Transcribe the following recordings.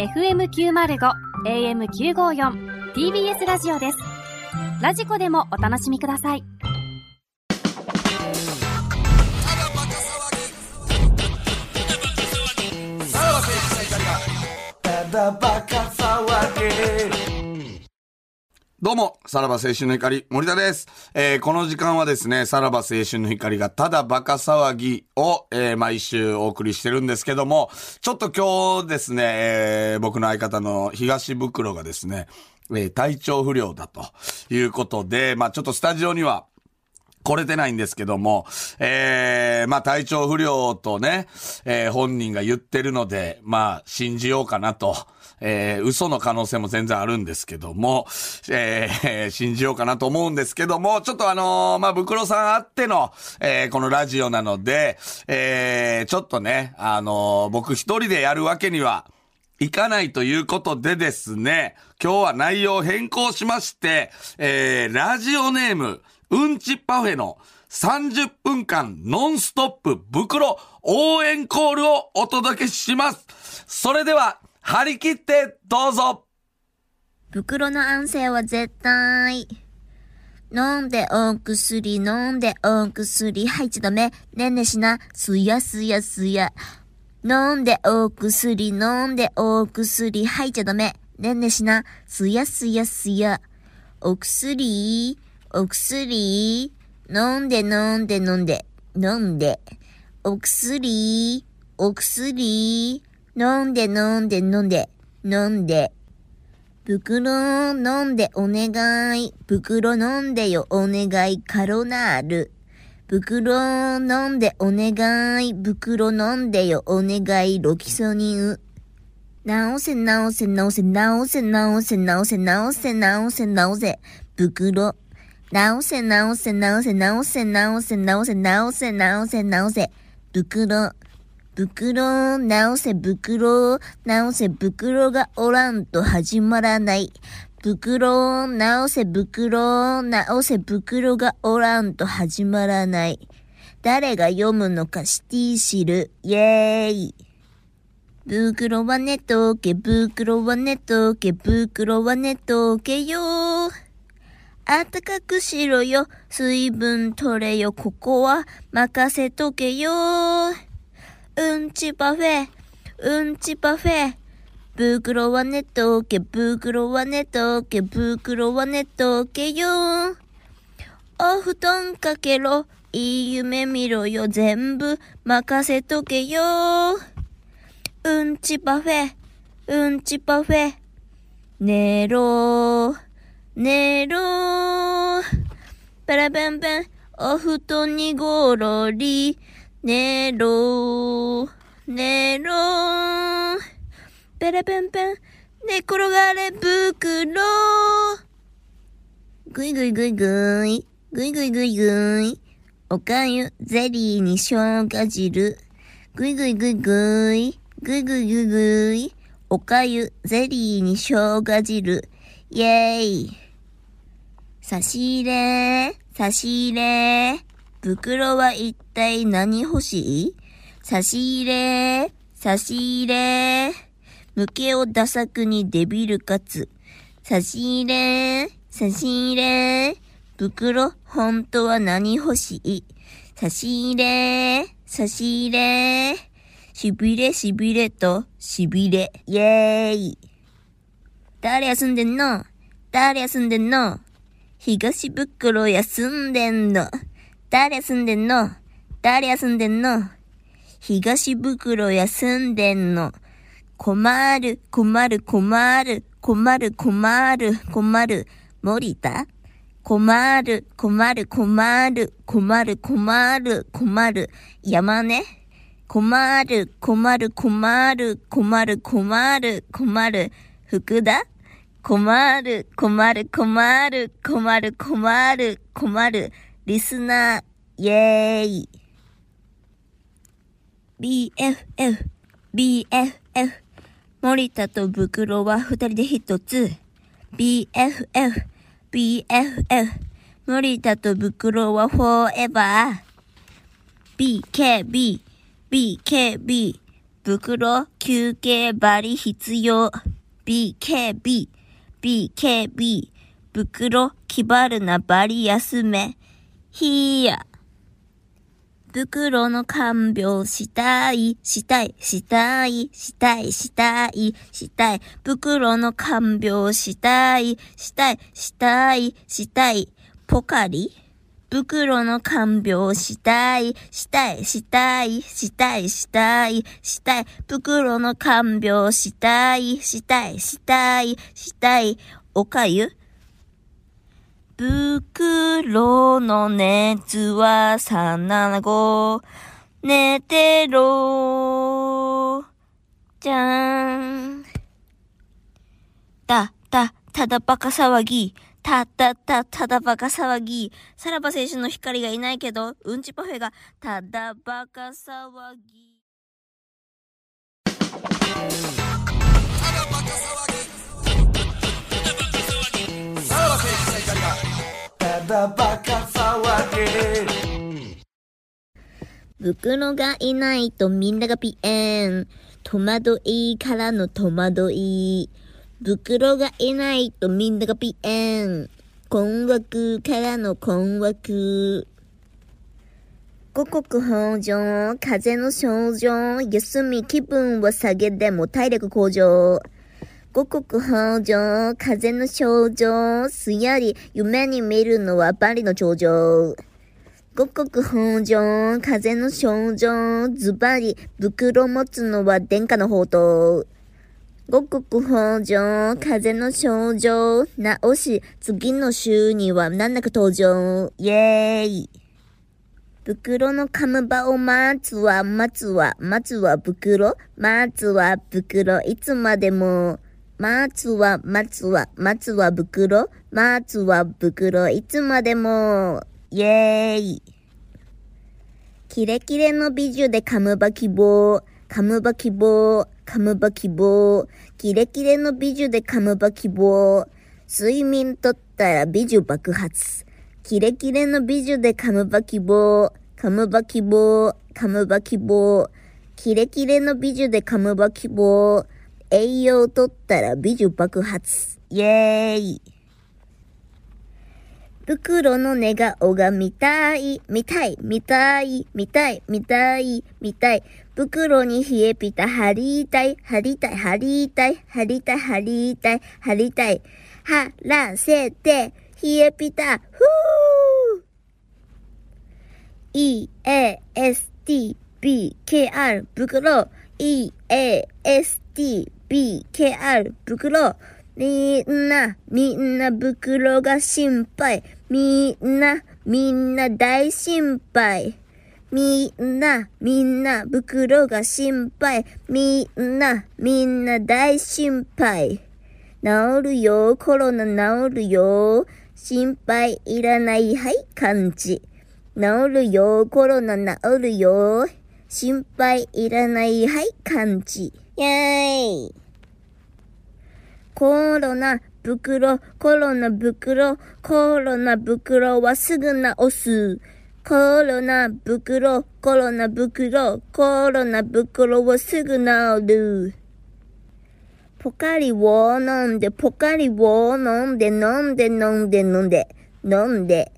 FM905 AM954 TBS ラジオです。ラジコでもお楽しみください。どうも、さらば青春の光、森田です。えーこの時間はですね、さらば青春の光がただバカ騒ぎを、えー毎週お送りしてるんですけども、ちょっと今日ですね、えー僕の相方の東袋がですね、え体調不良だということで、まあちょっとスタジオには、来れてないんですけども、えー、まあ体調不良とね、えー本人が言ってるので、まあ信じようかなと。えー嘘の可能性も全然あるんですけども、えー信じようかなと思うんですけども、ちょっとあのーまあ、ブクロさんあっての、えーこのラジオなので、えーちょっとね、あのー僕一人でやるわけには、いかないということでですね、今日は内容変更しまして、えー、ラジオネーム、うんちパフェの30分間ノンストップ袋応援コールをお届けします。それでは、張り切ってどうぞ袋の安静は絶対。飲んでお薬、飲んでお薬、はい、ちょめ、ねねしな、すやすやすや。飲んでお薬、飲んでお薬、はい、ちょっとめ、ねねしな、すやすやすや。お薬、お薬、飲んで飲んで飲んで、飲んで。お薬、お薬、飲んで飲んで飲んで、飲んで。袋飲んでお願い。袋飲んでよお願い。カロナール。袋飲んでお願い。袋飲んでよお願い。ロキソニン。直せ直せ直せ直せ直せ直せ直せ直せ直せ。袋。直せ直せ直せ直せ直せ直せ直せ直せ直せ。袋。袋、直せ袋、直せ袋がおらんと始まらない。袋、直せ袋、直せ袋がおらんと始まらない。誰が読むのかシティ知る？イェーイ。袋はねとけ、袋はねとけ、袋はねとけよ。あったかくしろよ。水分取れよ。ここは任せとけよ。うんちパフェ、うんちパフェ。袋はねとけ、袋はねとけ、袋はねとけよ。お布団かけろ、いい夢見ろよ、全部任せとけよ。うんちパフェ、うんちパフェ。寝ろ、寝ろ。ペラペンペン、お布団にごろり。寝ろ、寝ろ。ペラペンペン、寝転がれ袋。ぐいぐいぐいぐい、ぐいぐいぐいぐい。おかゆ、ゼリーに生姜汁。ぐいぐいぐいぐい、ぐいぐいぐいぐい。おかゆ、ゼリーに生姜汁。イェーイ。差し入れ、差し入れ。袋は一体何欲しい？差し入れ、差し入れ。向けをダサくにデビルカツ。差し入れ、差し入れ。袋、本当は何欲しい？差し入れ、差し入れ。しびれしびれとしびれ。イェーイ。誰休んでんの？誰休んでんの？東袋休んでんの。誰休んでんの？誰休んでんの？東袋休んでんの。困る、困る、困る、困る、困る、困る。森田？困る、困る、困る、困る、困る、困る。山根？困る、困る、困る、困る、困る、困る。福田？困る、困る、困る、困る、困る、困る。リスナー、イェーイ。BFF、BFF。森田と袋は二人で一つ。BFF、BFF。森田と袋は forever。BKB、BKB。袋、休憩、バリ必要。BKB、BKB、袋、気張るな、バリ休め。ひーや。袋の看病したい、したい、したい、したい、したい、したい。袋の看病したい、したい、したい、したい。ポカリ？袋の看病したい、したい、したい、したい、したい、したい。袋の看病したい、したい、したい、したい。おかゆ？袋の熱は375。寝てろじゃーん。た、た、ただバカ騒ぎ。たたた、ただバカ騒ぎ。さらば青春の光がいないけど、うんちパフェが、ただバカ騒ぎ。袋がいないとみんながピエン。戸惑いからの戸惑い。袋がいないとみんながピエン。困惑からの困惑。五穀豊穣、風の症状、休み気分は下げでも体力向上。五穀豊穣、風の症状、すやり、夢に見るのは万里の頂上。五穀豊穣、風の症状、ズバリ、袋持つのは殿下の宝刀。五穀豊穣、風の症状、直し、次の週には難なく登場。イェーイ。袋の噛む場を待つは、待つは、待つは袋、待つは袋、いつまでも。待つは、待つは、待つは袋、待つは袋、いつまでも。イェーイ。キレキレの美女で噛むば希望。噛むば希望。カムバ希望。キレキレの美女でカムバ希望。睡眠とったら美女爆発。キレキレの美女でカムバ希望。カムバ希望。カムバ希望。キレキレの美女でカムバ希望。栄養とったら美女爆発。イェーイ。袋の寝顔が見たい、見たい、見たい、見たい、見たい、見たい。袋に冷えピタ貼りたい、貼りたい、貼りたい、貼りたい、貼りたい、貼りたい。貼らせて、冷えピタ、ふー E-A-S-T-B-K-R 袋 E-A-S-T-B-K-R 袋みんな、みんな袋が心配。みんな、みんな大心配。みんな、みんな袋が心配。みんな、みんな大心配。治るよ、コロナ治るよ。心配いらない、はい、感じ。治るよ、コロナ治るよ。心配いらない、はい、感じ。イェーイ。コロナ袋、コロナ袋、コロナ袋はすぐ治す。コロナ袋、コロナ袋、コロナ袋はすぐ治る。ポカリを飲んで、ポカリを飲んで、飲んで、飲んで、飲んで、飲んで。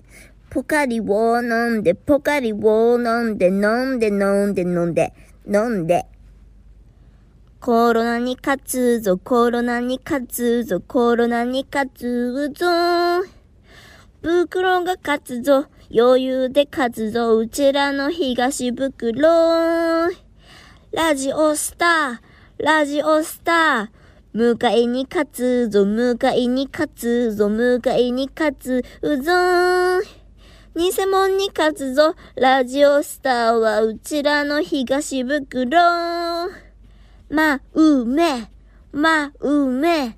ポカリを飲んで、ポカリを飲んで、飲んで、飲んで、飲んで、飲んで。コロナに勝つぞ、コロナに勝つぞ、コロナに勝つぞ。袋が勝つぞ、余裕で勝つぞ、うちらの東袋。ラジオスター、ラジオスター。迎えに勝つぞ、迎えに勝つぞ、迎えに勝つぞ。偽物に勝つぞ、ラジオスターはうちらの東袋。まうめ、まうめ。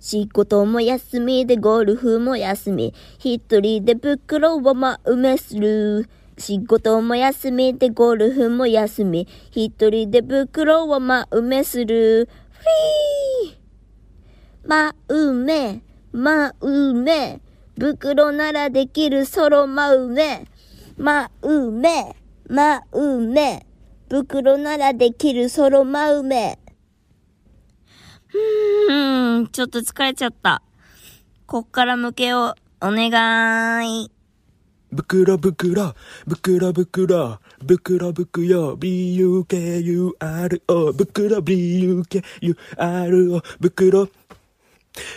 仕事も休みでゴルフも休み。一人で袋をまうめする。仕事も休みでゴルフも休み。一人で袋をまうめする。フリーまうめ、まうめ。袋ならできるソロまうめ。まうめ、まうめ。袋ならできるソロマウメ。うーん、ちょっと疲れちゃった。こっから向けよう。お願い。袋袋、袋袋、袋袋、B-U-K-U-R-O、袋 B-U-K-U-R-O、袋。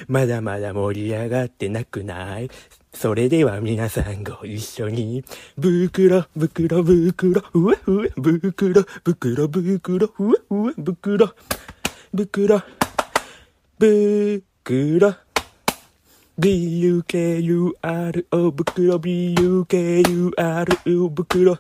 まだまだ盛り上がってなくない？それでは皆さんご一緒に。袋、袋、袋、うわうわ、袋、袋、袋、うわうわ、袋、袋、袋。B-U-K-U-R-O 袋 B-U-K-U-R-O 袋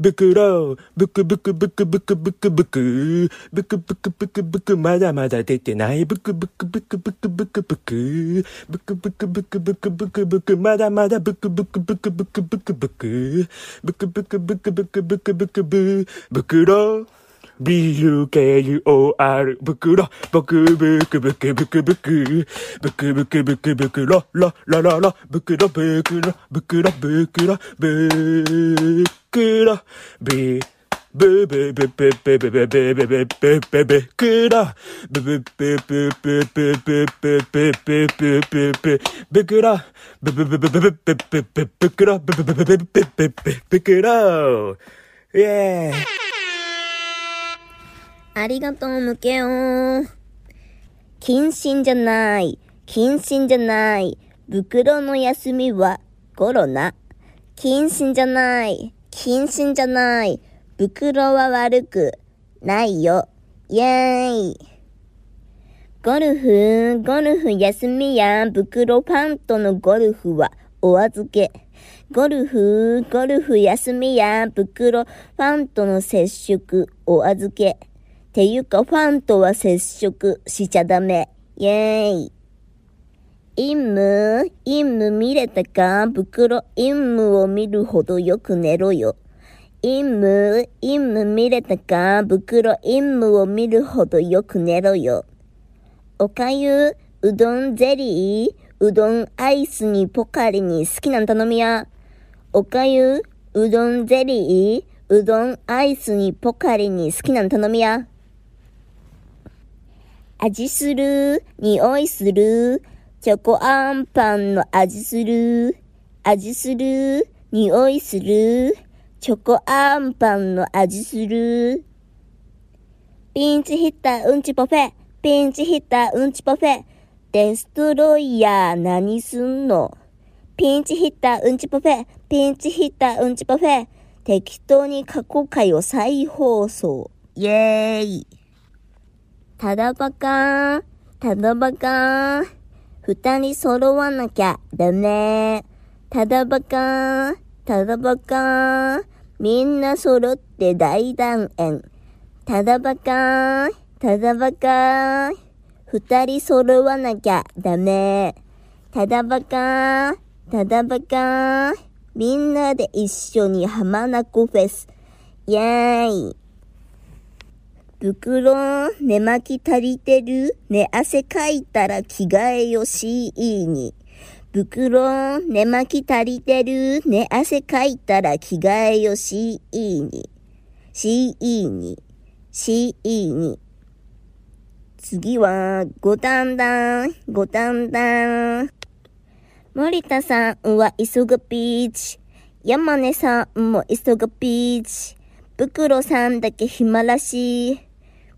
ブクロー、ブクブクブクブクブクブク、ブクブクブクブク、まだまだ出てない、ブクブクブクブクブク。ブク、ブクブクブクブク。ブクブク、まだまだブクブクブクブクブク。ブク、ブクブクブクブクブク。ブクブ、ブクロー。B-U-K-U-O-R 袋僕ブクブクブクブクブクブクブクブクロロロロロ袋袋袋袋袋ビブブブブブブブブブブブブブブクラブブブブブブブブブブブブブブクラブブブブブブブブブブクラブブブブブブブブブクライェーイありがとう、向けよう。謹慎じゃない。謹慎じゃない。袋の休みはコロナ。謹慎じゃない。謹慎じゃない。袋は悪くないよ。イェーイ。ゴルフ、ゴルフ休みや、袋パンとのゴルフはお預け。ゴルフ、ゴルフ休みや、袋ファンとの接触お預け。ていうか、ファンとは接触しちゃダメ。イェーイ。陰夢陰夢見れたか？袋陰夢を見るほどよく寝ろよ。陰夢陰夢見れたか？袋陰夢を見るほどよく寝ろよ。おかゆ、うどんゼリー、うどんアイスにポカリに好きなん頼みや。おかゆ、うどんゼリー、うどんアイスにポカリに好きなん頼みや。味する、匂いする、チョコアンパンの味する、味する、匂いする、チョコアンパンの味する。ピンチヒッターうんちパフェ、ピンチヒッターうんちパフェ、デストロイヤー何すんの。ピンチヒッターうんちパフェ、ピンチヒッターうんちパフェ、適当に過去回を再放送。イェーイ。ただバカただバカ二人揃わなきゃダメ。ただバカただバカみんな揃って大団円。ただバカただバカ二人揃わなきゃダメ。ただバカただバカみんなで一緒に浜名湖フェス。イェーイ。袋、寝巻き足りてる？寝汗かいたら着替えよしいに。袋、寝巻き足りてる？寝汗かいたら着替えよしいに。しいに。しいに。次は、五段だん、五段だん。森田さんは急ぐピーチ。山根さんも急ぐピーチ。袋さんだけ暇らしい。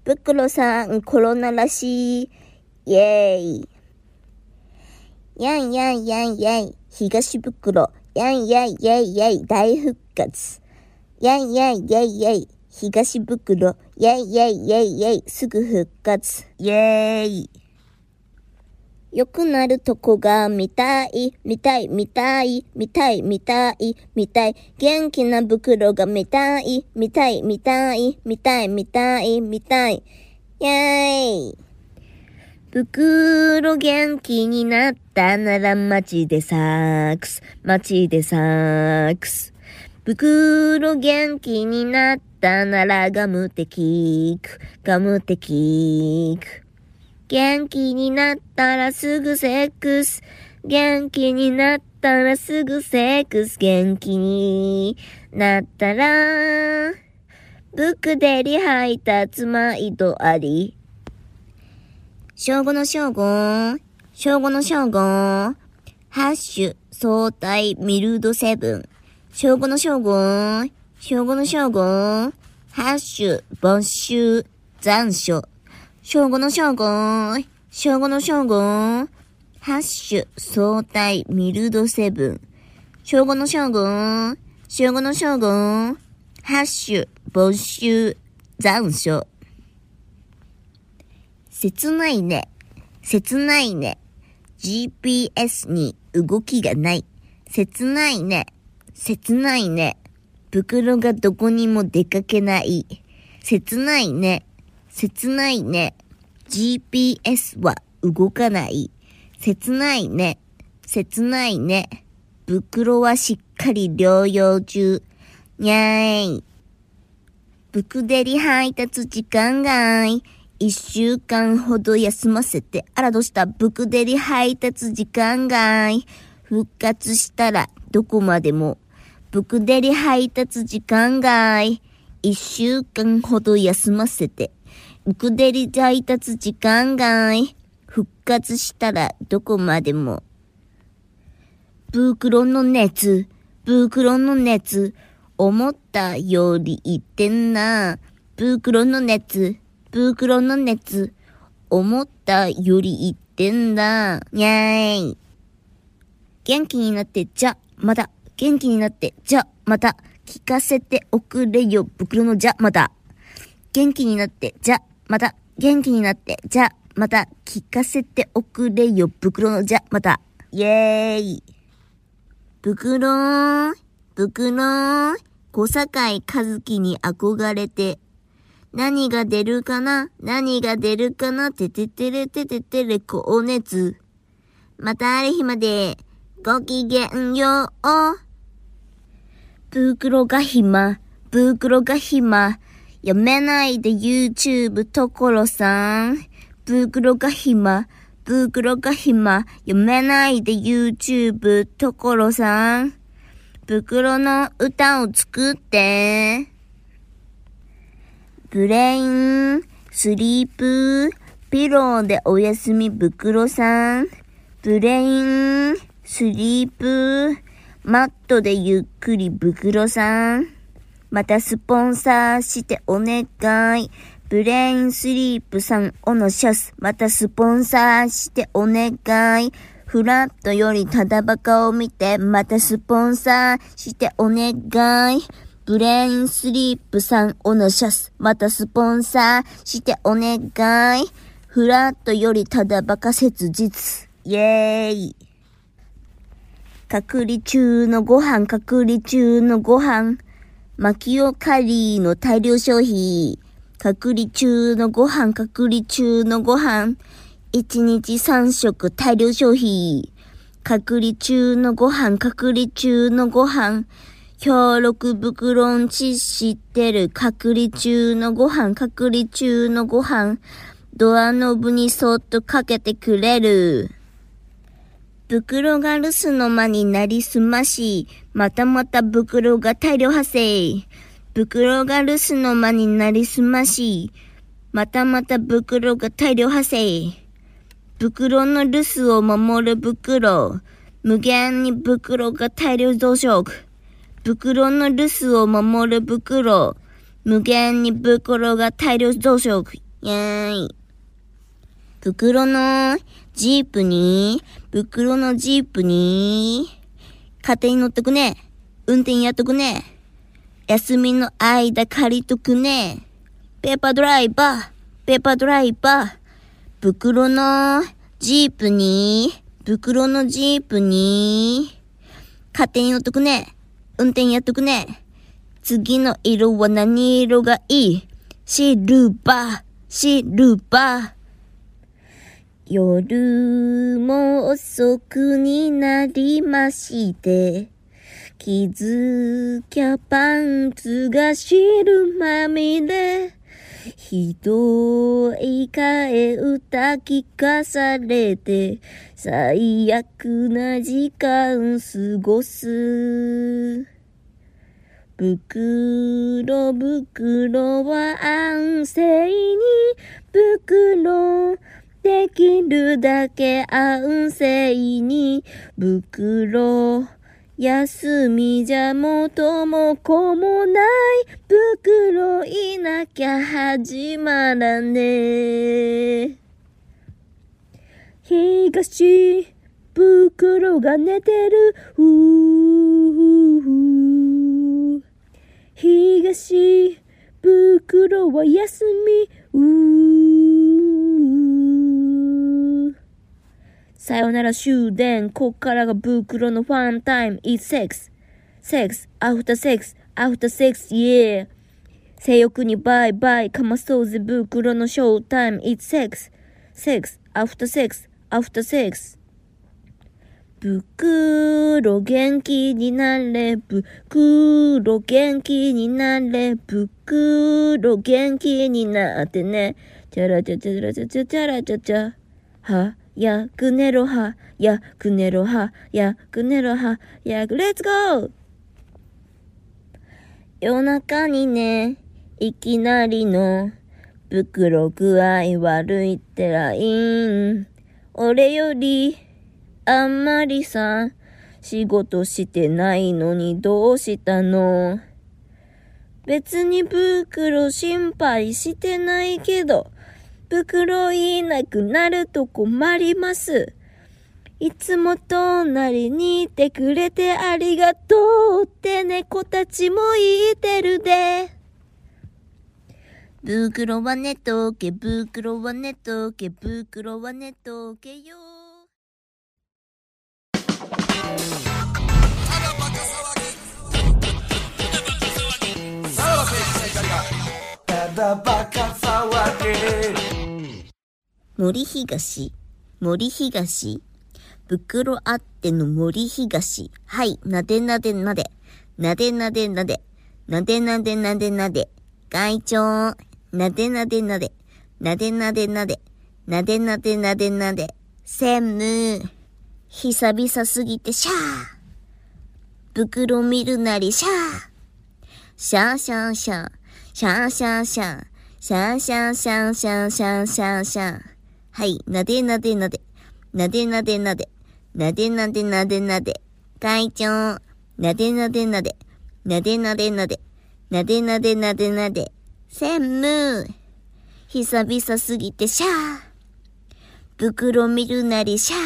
袋さんコロナらしい。イェーイ。やんやんやんやん。東袋。やんやんやんやん。大復活。やんやんやんやん。東袋。やんやんやんやん。すぐ復活。イェーイ。良くなるとこが見たい、見たい、見たい、見たい、見たい、見たい。元気な袋が見たい、見たい、見たい、見たい、見たい、見たい。イェーイ。袋元気になったなら街でサックス、街でサックス。袋元気になったならガムテキーク、ガムテキーク。元気になったらすぐセックス。元気になったらすぐセックス。元気になったら、服でり配達毎度あり。正午の正午、正午の正午、ハッシュ、相対、ミルドセブン。正午の正午、正午の正午、ハッシュ、没収、残暑。正午の正午、正午の正午、ハッシュ、相対、ミルドセブン。正午の正午、正午の正午、ハッシュ、没収、残暑。切ないね。切ないね。GPS に動きがない。切ないね。切ないね。袋がどこにも出かけない。切ないね。切ないね。GPS は動かない。切ないね。切ないね。袋はしっかり療養中。にゃーい。ブクデリ配達時間外。一週間ほど休ませて、あらどうした？ブクデリ配達時間外。復活したらどこまでも。ブクデリ配達時間外。一週間ほど休ませて。ブクデリ配達時間外。復活したらどこまでも。ブークロンの熱、ブークロンの熱、思ったよりいってんな。ブークロンの熱、ブークロンの熱、思ったよりいってんだ。にゃーい。元気になって、じゃ、また。元気になって、じゃ、また。聞かせておくれよ、袋のじゃ、また。元気になって、じゃ、また。元気になって、じゃ、また。聞かせておくれよ、袋のじゃ、また。イェーイ。袋ー、袋ー、小堺和樹に憧れて。何が出るかな何が出るかなてててれてててれ高熱。またある日まで、ごきげんよう。袋が暇、袋が暇。読めないで YouTube 所さん。袋が暇、袋が暇。読めないで YouTube 所さん。袋の歌を作って。ブレイン、スリープ、ピローでおやすみ袋さん。ブレイン、スリープ、マットでゆっくり袋さん。またスポンサーしてお願い。ブレインスリープさんおのシャス。またスポンサーしてお願い。フラットよりただバカを見て、またスポンサーしてお願い。ブレインスリープさんおのシャス。またスポンサーしてお願い。フラットよりただバカ切実。イェーイ。隔離中のご飯、隔離中のご飯。マキオカリーの大量消費。隔離中のご飯、隔離中のご飯。一日三食大量消費。隔離中のご飯、隔離中のご飯。協力袋んち知ってる。隔離中のご飯、隔離中のご飯。ドアノブにそっとかけてくれる。袋が留守の間になりすまし、またまた袋が大量発生。袋が留守の間になりすまし、またまた袋が大量発生。袋の留守を守る袋。無限に袋が大量増殖。袋の留守を守る袋。無限に袋が大量増殖。イェーイ。袋のジープに、袋のジープに、勝手に乗っとくね。運転やっとくね。休みの間借りとくね。ペーパードライバー、ペーパードライバー。袋のジープに、袋のジープに、勝手に乗っとくね。運転やっとくね。次の色は何色がいい？シルバー、シルバー。夜も遅くになりまして、気づきゃパンツが汁まみれ。ひどい替え歌聞かされて、最悪な時間過ごす。袋袋は安静に袋できるだけ安静に。袋休みじゃ元も子もない。袋いなきゃ始まらねえ。東袋が寝てる。ふう東袋は休み。うー。さよなら終電。こっからが袋のファンタイム。It's sex. Sex. After sex. After sex. Yeah. 性欲にバイバイかまそうぜ袋のショータイム。It's sex. Sex. After sex. After sex. 袋元気になれ。袋元気になれ。袋元気になってね。チャラチャチャラチャチャチャラチャチャ。は？やくねろはやくねろはやくねろはやくレッツゴー夜中にねいきなりの袋具合悪いってライン俺よりあんまりさ、仕事してないのにどうしたの別に袋心配してないけど、袋いなくなると困ります。いつも隣にいてくれてありがとうって猫たちも言ってるで。袋は寝とけ、袋は寝とけ、袋は寝とけよ。森東、森東、袋あっての森東。はい、なでなでなで、なでなでなで、なでなでなでなで、会長、なでなでなで、なでなでなで、なでなでなでなで、専務、久々すぎてシャー。袋見るなりシャー。シャー。シャーシャー、シャー。シャーシャー、シャー。シャーシャーシャーシャーシャーシャー。はい、なでなでなで、なでなでなで、なでなでなでなで、会長、なでなでなで、なでなでなで、なでなでなでなで、専務、久々すぎてシャー。袋見るなりシャー。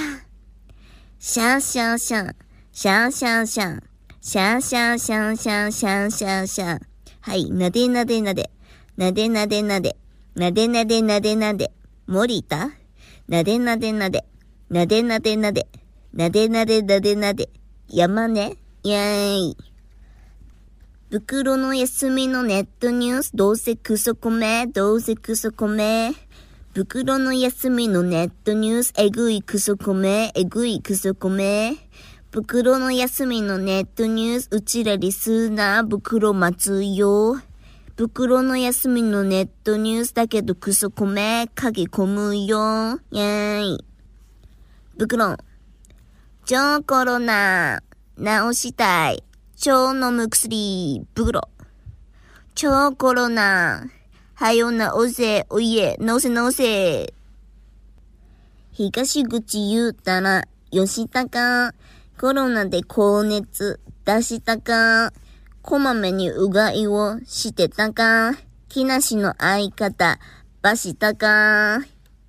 シャーシャーシャー、シャーシャーシャー、シャーシャーシャーシャーシャーシャーシャー。はい、なでなでなで、なでなでなで、なでなでなでなで、森田？なでなでなで、なでなでなで、なでなでなでなで、山根イェーイ。袋の休みのネットニュース、どうせクソコメ、どうせクソコメ。袋の休みのネットニュース、えぐいクソコメ、えぐいクソコメ。袋の休みのネットニュース、うちらリスナー、袋待つよ。袋の休みのネットニュースだけどクソコメ、鍵込むよ。イェーイ。袋。超コロナ、治したい。超飲む薬、袋。超コロナ、はよなおせ、おいえ、のせのせ。東口言うたら、吉高、コロナで高熱出したか、こまめにうがいをしてたか、木梨の相方、ばしたか、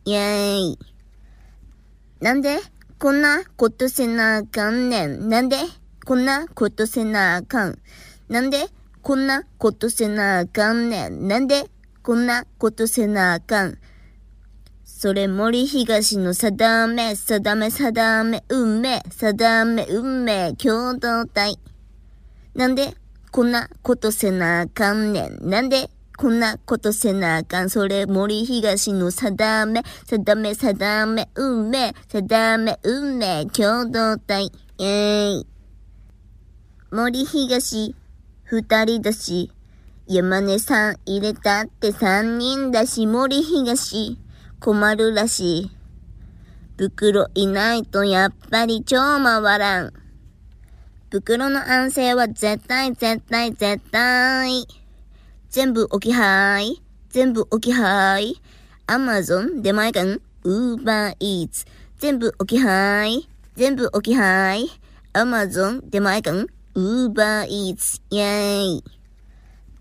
イェーイ。なんで？こんなことせなあかんねん。なんで？こんなことせなあかん。なんで？こんなことせなあかんねん。なんで？こんなことせなあかん。それ森東の定め、定め、定め、運命、定め、運命、共同体。なんで？こんなことせなあかんねん。なんでこんなことせなあかん？それ森東の定め、定め、定め、運命、定め、運命、共同体。えい。森東、二人だし、山根さん入れたって三人だし、森東、困るらしい。袋いないとやっぱり超回らん。袋の安静は絶対絶対絶対。全部置きはい。全部置きはい。アマゾン出前館ウーバーイーツ。全部置きはい。全部置きはい。アマゾン出前館ウーバーイーツ。イェーイ。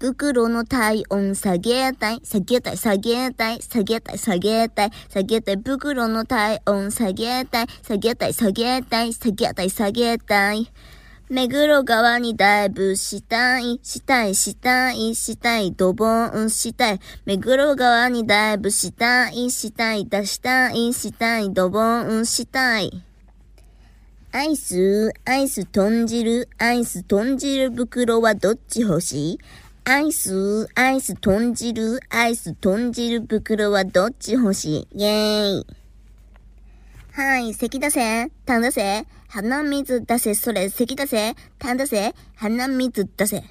袋の体温下げたい、下げたい、下げたい、下げたい、下げたい、下げたい、袋の体温下げたい、下げたい、下げたい、下げたい、下げたい。目黒川にダイブしたい、したい、したい、したい、ドボンしたい。目黒川にダイブしたい、したい、出したい、したい、ドボンしたい。アイス、アイス豚汁、アイス豚汁袋はどっち欲しい？アイス、アイス豚汁、アイス豚汁袋はどっち欲しい？イェーイ。はい、咳出せ、痰出せ、鼻水出せ、それ、咳出せ、痰出せ、鼻水出せ。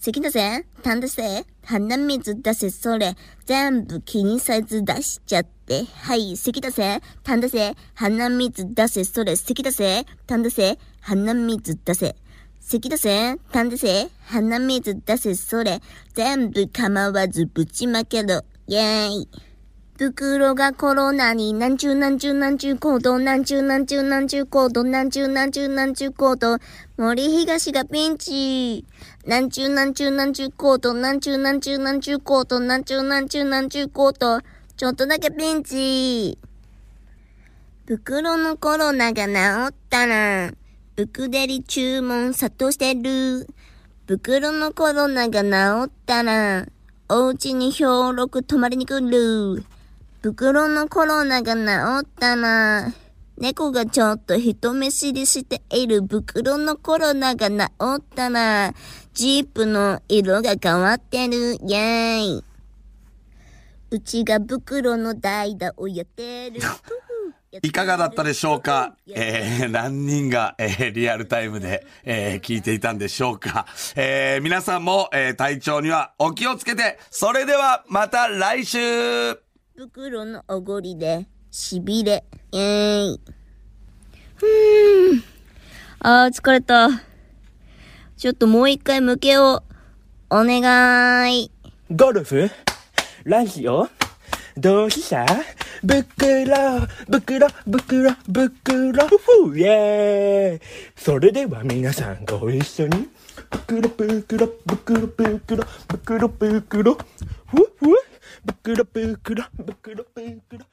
咳出せ、痰出せ、鼻水出せ、それ、全部気にせず出しちゃって。はい、咳出せ、痰出せ、鼻水出せ、それ、咳出せ、痰出せ、鼻水出せ。咳出せ、痰出せ、鼻水出せ、それ、全部構わずぶちまけろ。イェーイ。袋がコロナになんちゅうなんちゅうなんちゅう行動なんちゅうなんちゅうなんちゅう行動なんちゅうなんちゅうなんちゅう行動森東がピンチなんちゅうなんちゅうなんちゅう行動なんちゅうなんちゅうなんちゅう行動なんちゅうなんちゅうなんちゅう行動ちょっとだけピンチ袋のコロナが治ったらブクデリ注文殺到してる袋のコロナが治ったらお家に兵六泊まりに来る袋のコロナが治ったら、猫がちょっと人見知りしている袋のコロナが治ったら、ジープの色が変わってる、イェーイ。うちが袋の代打をやってる。いかがだったでしょうか？えー、何人が、えー、リアルタイムで、えー、聞いていたんでしょうか？えー、皆さんも、えー、体調にはお気をつけて、それではまた来週袋のおごりで、しびれ、イェーイ。ふーん。あー、疲れた。ちょっともう一回向けを、お願い。ゴルフ？ラジオ？どうした？袋、袋、袋、袋、ふイェーイ。それでは皆さんご一緒に、袋、袋、袋、袋、袋、袋、ふふ袋、袋、袋、袋。